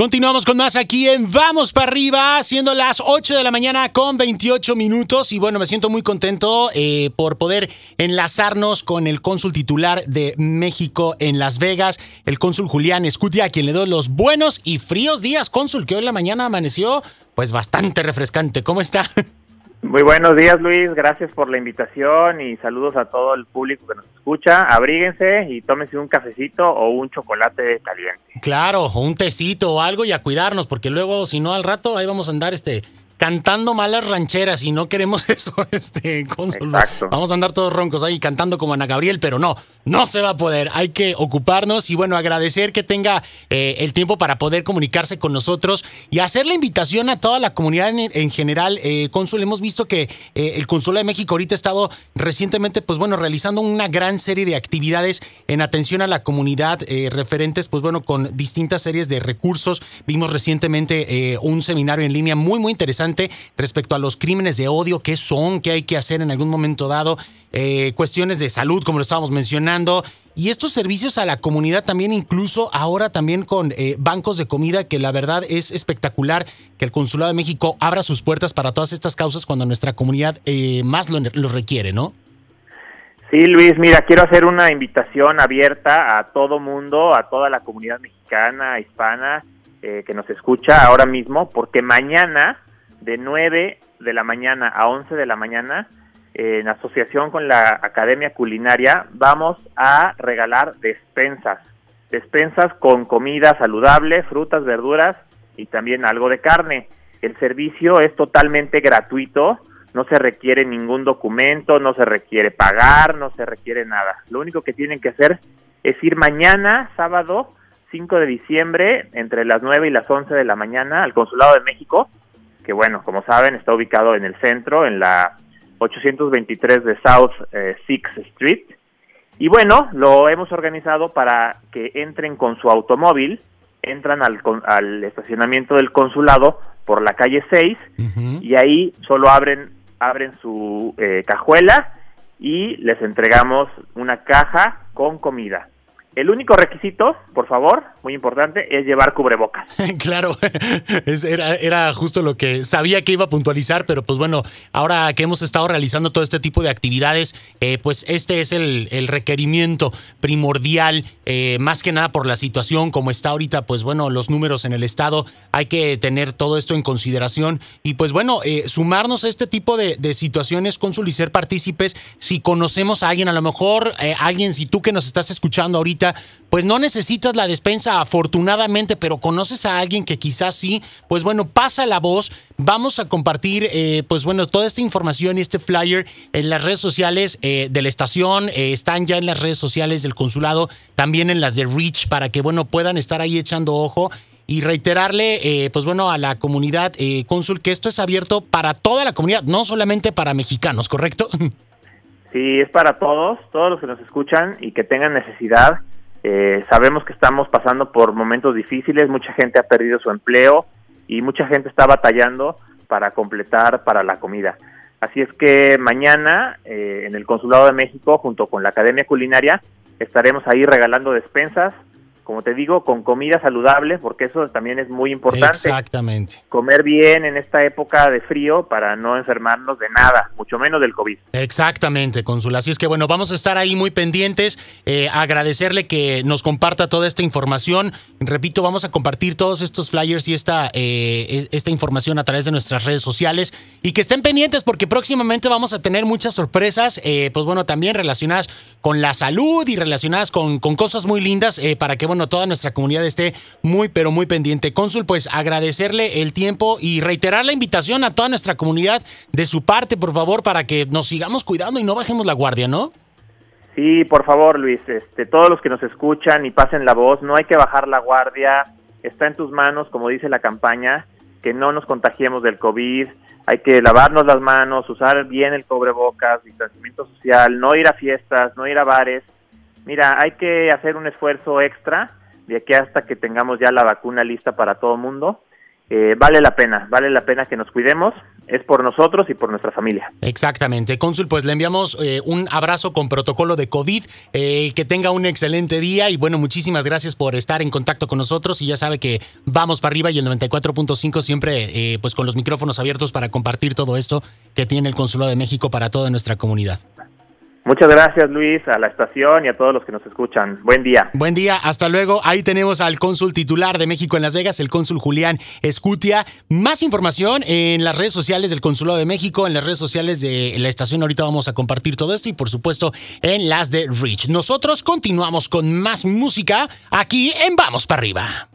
Continuamos con más aquí en Vamos para arriba, siendo las 8 de la mañana con 28 minutos. Y bueno, me siento muy contento eh, por poder enlazarnos con el cónsul titular de México en Las Vegas, el cónsul Julián Escutia, a quien le doy los buenos y fríos días, cónsul, que hoy en la mañana amaneció pues bastante refrescante. ¿Cómo está? Muy buenos días, Luis. Gracias por la invitación y saludos a todo el público que nos escucha. Abríguense y tómense un cafecito o un chocolate caliente. Claro, un tecito o algo y a cuidarnos, porque luego, si no, al rato ahí vamos a andar este cantando malas rancheras y no queremos eso, este cónsul. Vamos a andar todos roncos ahí cantando como Ana Gabriel, pero no, no se va a poder. Hay que ocuparnos y bueno, agradecer que tenga eh, el tiempo para poder comunicarse con nosotros y hacer la invitación a toda la comunidad en, general. Eh, cónsul, hemos visto que eh, el Consulado de México ahorita ha estado recientemente, pues bueno, realizando una gran serie de actividades en atención a la comunidad referentes, pues bueno, con distintas series de recursos. Vimos recientemente un seminario en línea muy, muy interesante respecto a los crímenes de odio, qué son, qué hay que hacer en algún momento dado, eh, cuestiones de salud, como lo estábamos mencionando, y estos servicios a la comunidad también, incluso ahora también con eh, bancos de comida, que la verdad es espectacular que el Consulado de México abra sus puertas para todas estas causas cuando nuestra comunidad eh, más lo, requiere, ¿no? Sí, Luis, mira, quiero hacer una invitación abierta a todo mundo, a toda la comunidad mexicana, hispana, que nos escucha ahora mismo, porque mañana de 9 de la mañana a 11 de la mañana, en asociación con la Academia Culinaria, vamos a regalar despensas. Despensas con comida saludable, frutas, verduras y también algo de carne. El servicio es totalmente gratuito, no se requiere ningún documento, no se requiere pagar, no se requiere nada. Lo único que tienen que hacer es ir mañana, sábado 5 de diciembre, entre las 9 y las 11 de la mañana, al Consulado de México que bueno, como saben, está ubicado en el centro, en la 823 de South eh, Sixth Street. Y bueno, lo hemos organizado para que entren con su automóvil, entran al, al estacionamiento del consulado por la calle 6 y ahí solo abren, abren su eh, cajuela y les entregamos una caja con comida. El único requisito, por favor, muy importante, es llevar cubrebocas. claro, era, justo lo que sabía que iba a puntualizar, pero pues bueno, ahora que hemos estado realizando todo este tipo de actividades, eh, pues este es el, requerimiento primordial, eh, más que nada por la situación como está ahorita, pues bueno, los números en el estado, hay que tener todo esto en consideración y pues bueno, eh, sumarnos a este tipo de, de situaciones, cónsul y ser partícipes, si conocemos a alguien, a lo mejor alguien, si tú que nos estás escuchando ahorita, pues no necesitas la despensa afortunadamente, pero conoces a alguien que quizás sí, pues bueno, pasa la voz. Vamos a compartir, eh, pues bueno, toda esta información y este flyer en las redes sociales eh, de la estación, eh, están ya en las redes sociales del consulado, también en las de Reach, para que, bueno, puedan estar ahí echando ojo y reiterarle, pues bueno, a la comunidad cónsul que esto es abierto para toda la comunidad, no solamente para mexicanos, ¿correcto? Sí, es para todos, todos los que nos escuchan y que tengan necesidad. Eh, sabemos que estamos pasando por momentos difíciles, mucha gente ha perdido su empleo y mucha gente está batallando para completar para la comida. Así es que mañana eh, en el Consulado de México, junto con la Academia Culinaria, estaremos ahí regalando despensas como te digo, con comida saludable, porque eso también es muy importante. Exactamente. Comer bien en esta época de frío para no enfermarnos de nada, mucho menos del COVID. Exactamente, Consul. Así es que bueno, vamos a estar ahí muy pendientes, eh, agradecerle que nos comparta toda esta información. Repito, vamos a compartir todos estos flyers y esta, eh, esta información a través de nuestras redes sociales y que estén pendientes porque próximamente vamos a tener muchas sorpresas, eh, pues bueno, también relacionadas con la salud y relacionadas con, con cosas muy lindas para que, bueno, toda nuestra comunidad esté muy, pero muy pendiente. Cónsul, pues agradecerle el tiempo y reiterar la invitación a toda nuestra comunidad de su parte, por favor, para que nos sigamos cuidando y no bajemos la guardia, ¿no? Sí, por favor, Luis, este, todos los que nos escuchan y pasen la voz, no hay que bajar la guardia, está en tus manos, como dice la campaña, que no nos contagiemos del COVID, hay que lavarnos las manos, usar bien el cubrebocas, distanciamiento social, no ir a fiestas, no ir a bares, Mira, hay que hacer un esfuerzo extra de aquí hasta que tengamos ya la vacuna lista para todo el mundo. eh, vale la pena, vale la pena que nos cuidemos, es por nosotros y por nuestra familia. Exactamente, cónsul, pues le enviamos eh, un abrazo con protocolo de COVID, eh, que tenga un excelente día y bueno, muchísimas gracias por estar en contacto con nosotros y ya sabe que vamos para arriba y el 94.5 siempre pues con los micrófonos abiertos para compartir todo esto que tiene el Consulado de México para toda nuestra comunidad. Muchas gracias Luis, a la estación y a todos los que nos escuchan. Buen día. Buen día, hasta luego. Ahí tenemos al cónsul titular de México en Las Vegas, el cónsul Julián Escutia. Más información en las redes sociales del Consulado de México, en las redes sociales de la estación. Ahorita vamos a compartir todo esto y por supuesto en las de Rich. Nosotros continuamos con más música aquí en Vamos para arriba.